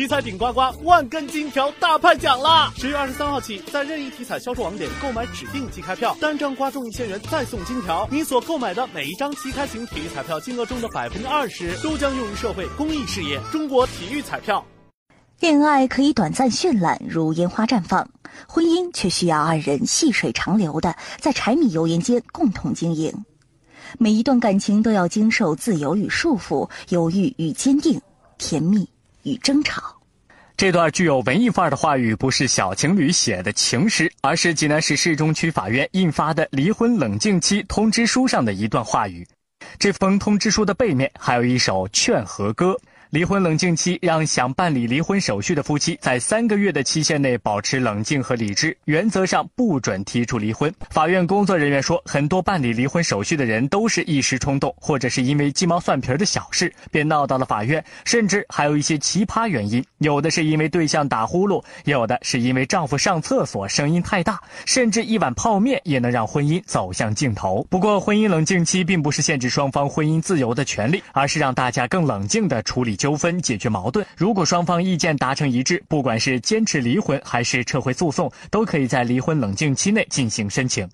体彩顶呱呱万根金条大派奖啦！十月二十三号起，在任意体彩销售网点购买指定即开票，单张刮中一千元再送金条。你所购买的每一张即开型体育彩票金额中的百分之二十，都将用于社会公益事业。中国体育彩票。恋爱可以短暂绚烂，如烟花绽放；婚姻却需要二人细水长流的在柴米油盐间共同经营。每一段感情都要经受自由与束缚、犹豫与坚定、甜蜜与争吵。这段具有文艺范儿的话语，不是小情侣写的情诗，而是济南市市中区法院印发的离婚冷静期通知书上的一段话语。这封通知书的背面还有一首劝和歌。离婚冷静期让想办理离婚手续的夫妻在三个月的期限内保持冷静和理智，原则上不准提出离婚。法院工作人员说，很多办理离婚手续的人都是一时冲动，或者是因为鸡毛蒜皮的小事便闹到了法院，甚至还有一些奇葩原因。有的是因为对象打呼噜，有的是因为丈夫上厕所声音太大，甚至一碗泡面也能让婚姻走向尽头。不过，婚姻冷静期并不是限制双方婚姻自由的权利，而是让大家更冷静地处理。纠纷解决矛盾，如果双方意见达成一致，不管是坚持离婚还是撤回诉讼，都可以在离婚冷静期内进行申请。